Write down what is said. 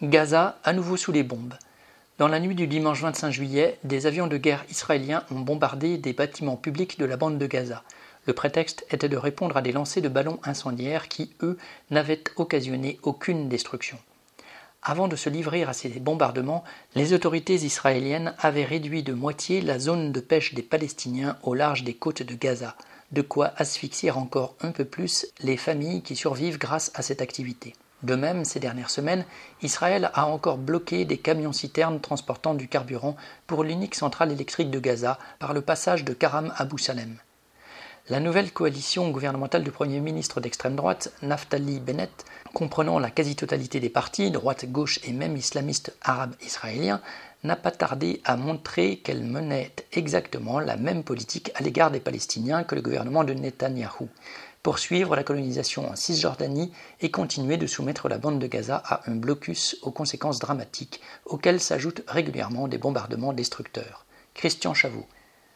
Gaza à nouveau sous les bombes. Dans la nuit du dimanche 25 juillet, des avions de guerre israéliens ont bombardé des bâtiments publics de la bande de Gaza. Le prétexte était de répondre à des lancers de ballons incendiaires qui, eux, n'avaient occasionné aucune destruction. Avant de se livrer à ces bombardements, les autorités israéliennes avaient réduit de moitié la zone de pêche des Palestiniens au large des côtes de Gaza, de quoi asphyxier encore un peu plus les familles qui survivent grâce à cette activité. De même, ces dernières semaines, Israël a encore bloqué des camions-citernes transportant du carburant pour l'unique centrale électrique de Gaza par le passage de Karam Abu Salem. La nouvelle coalition gouvernementale du Premier ministre d'extrême droite, Naftali Bennett, comprenant la quasi-totalité des partis, droite, gauche et même islamistes arabes israéliens, n'a pas tardé à montrer qu'elle menait exactement la même politique à l'égard des Palestiniens que le gouvernement de Netanyahou, poursuivre la colonisation en Cisjordanie et continuer de soumettre la bande de Gaza à un blocus aux conséquences dramatiques, auxquelles s'ajoutent régulièrement des bombardements destructeurs. Christian Chavot,